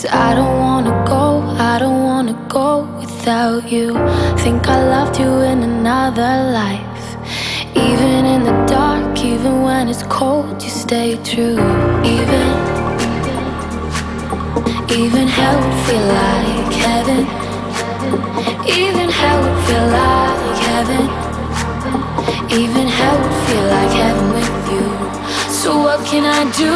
Cause I don't wanna go, I don't wanna go without you. Think I loved you in another life. Even in the dark, even when it's cold, you stay true. Even, even hell feel like heaven. Even hell feel like heaven. Even hell feel like heaven with you. So what can I do?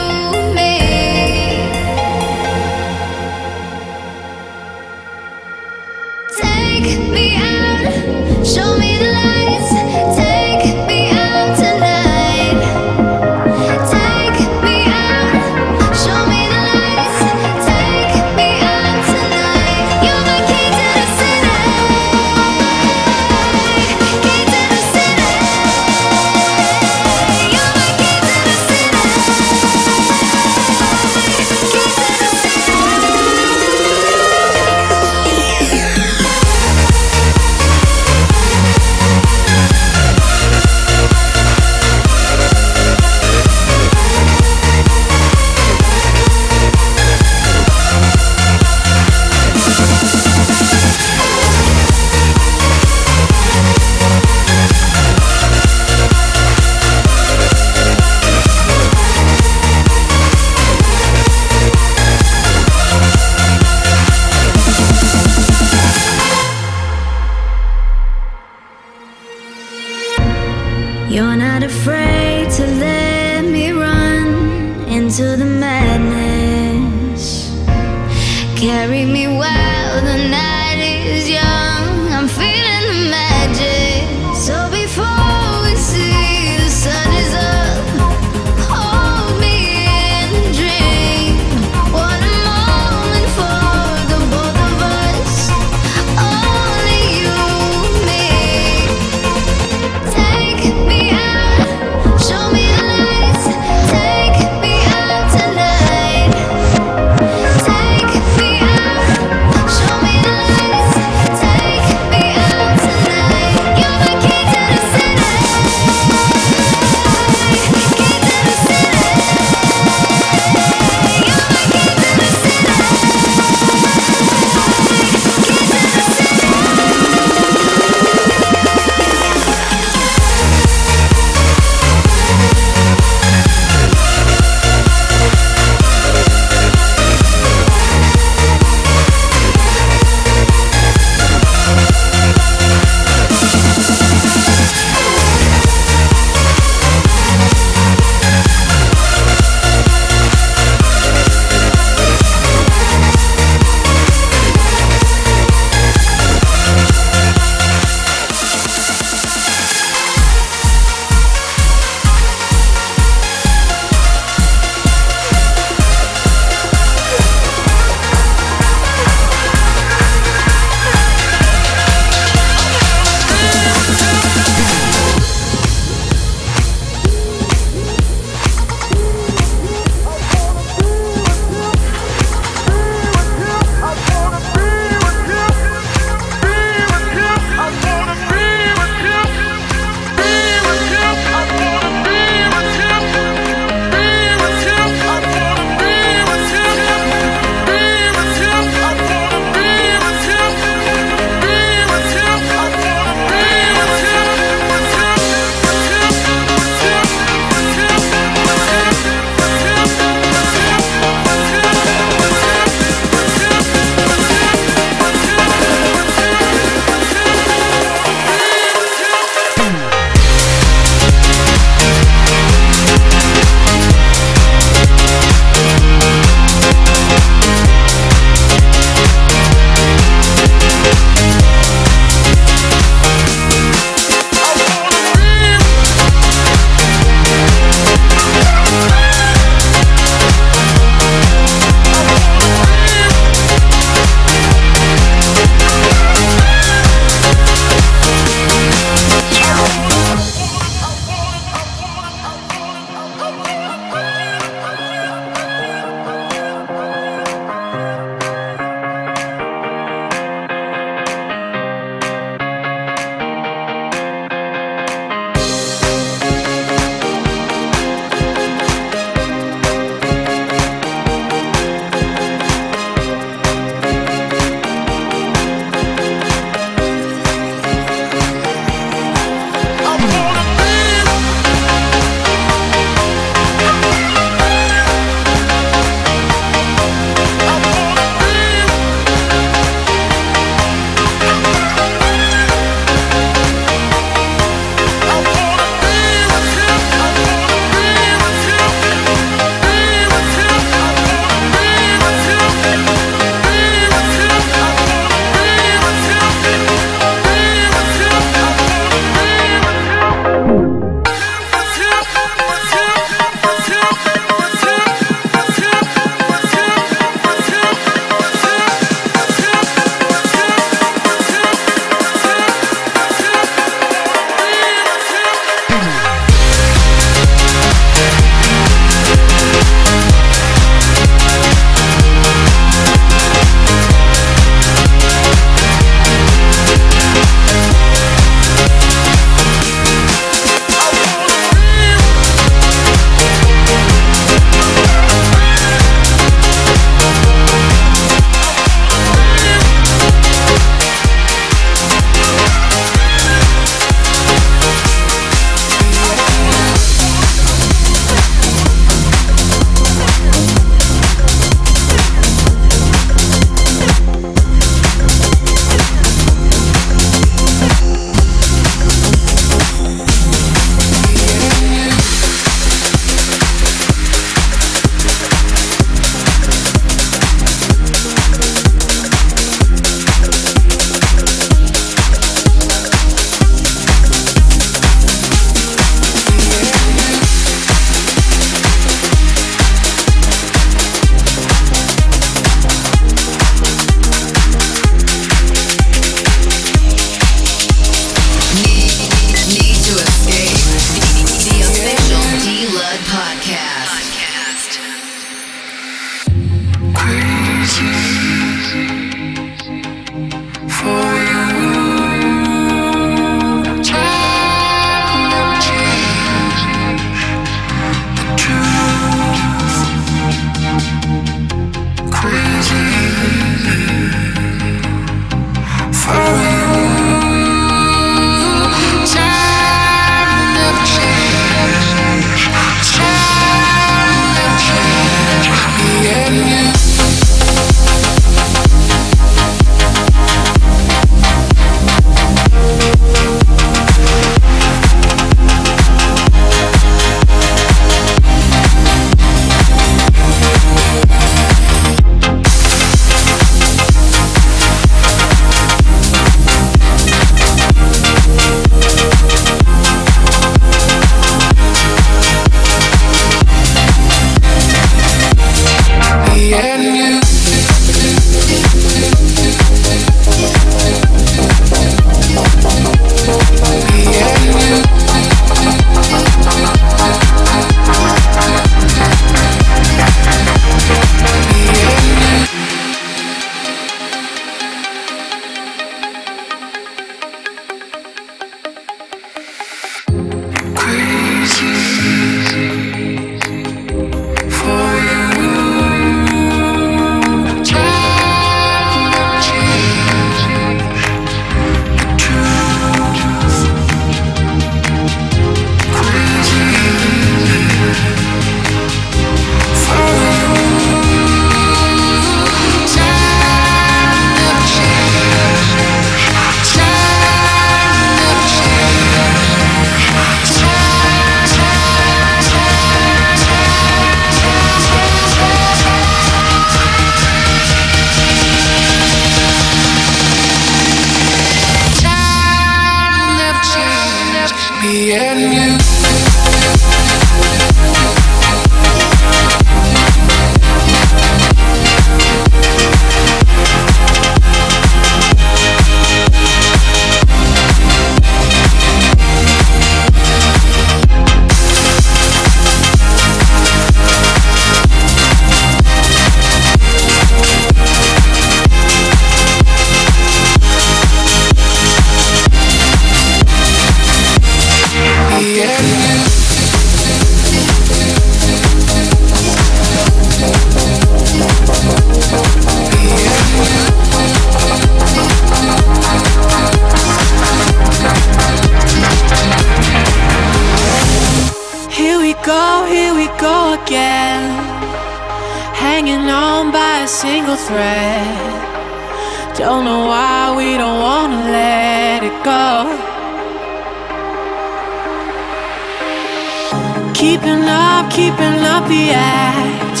keeping up the act.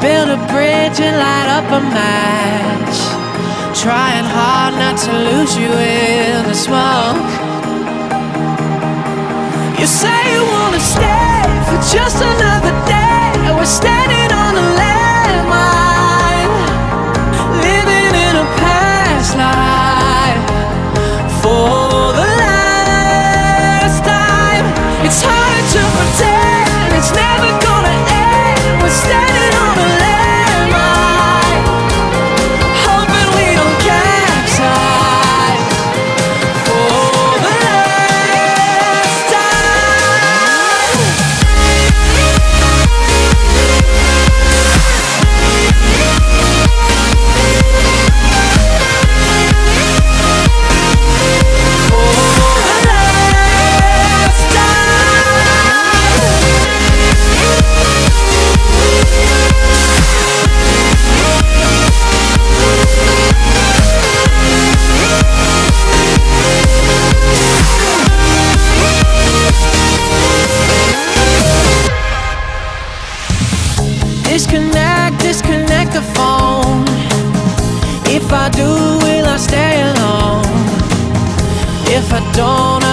Build a bridge and light up a match. Trying hard not to lose you in the smoke. You say you wanna stay for just another day. We're standing. Disconnect, disconnect the phone. If I do, will I stay alone? If I don't,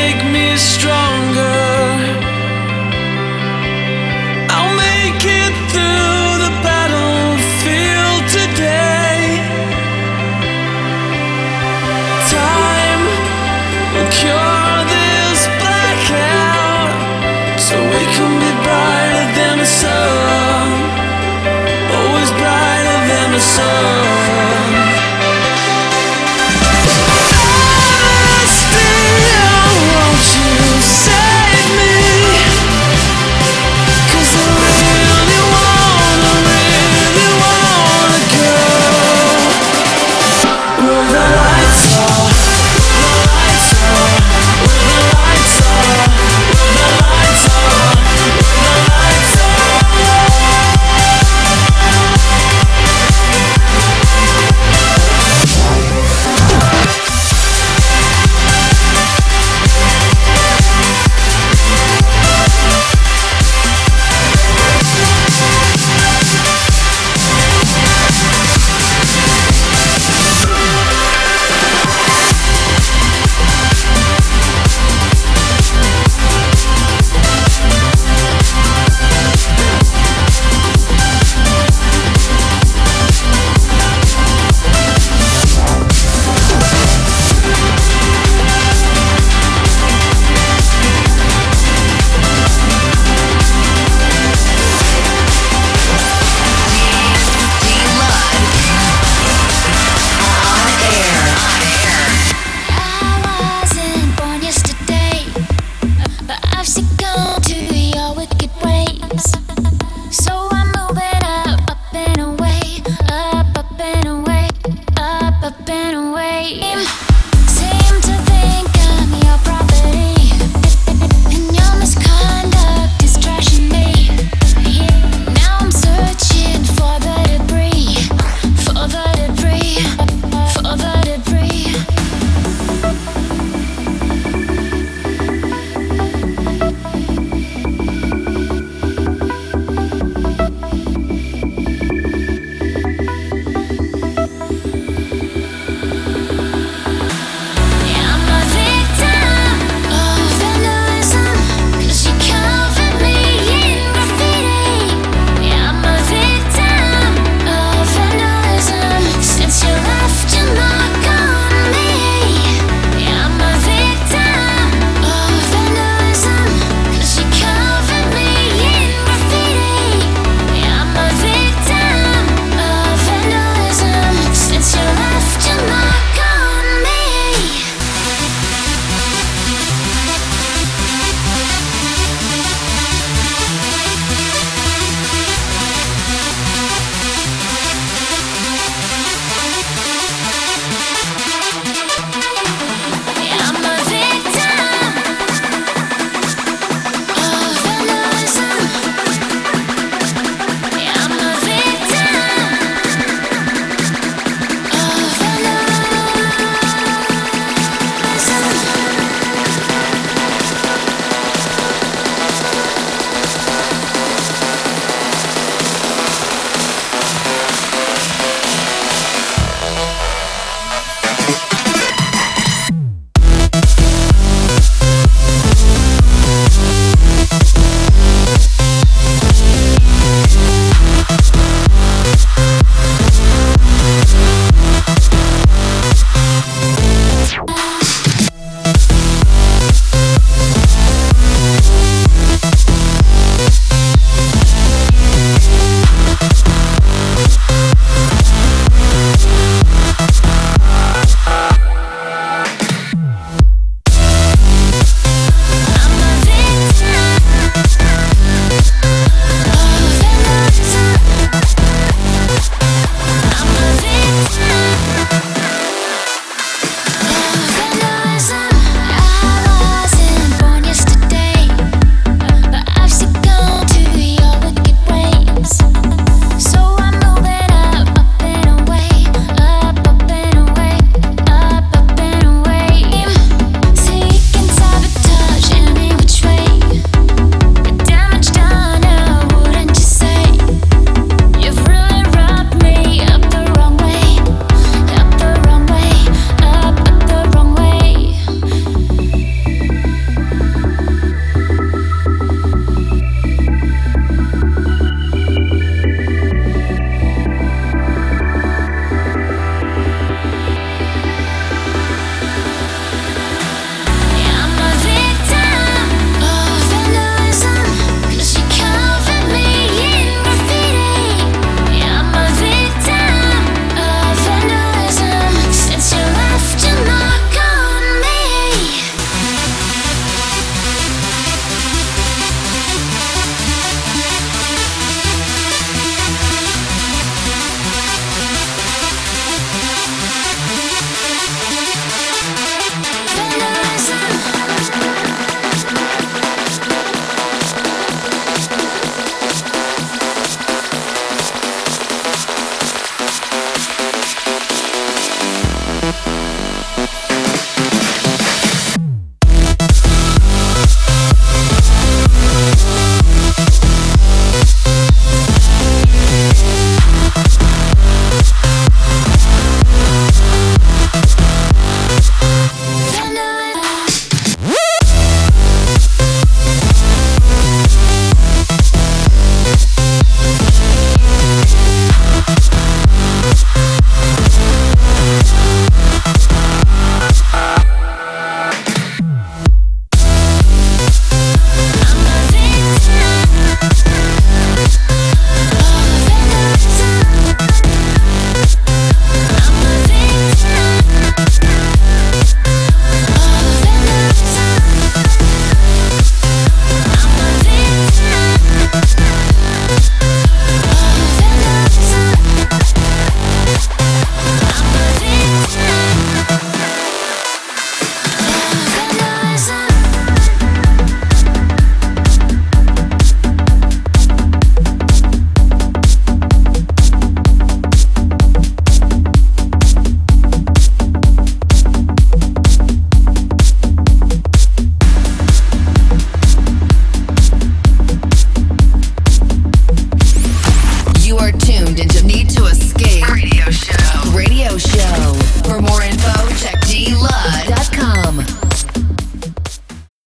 make me stronger.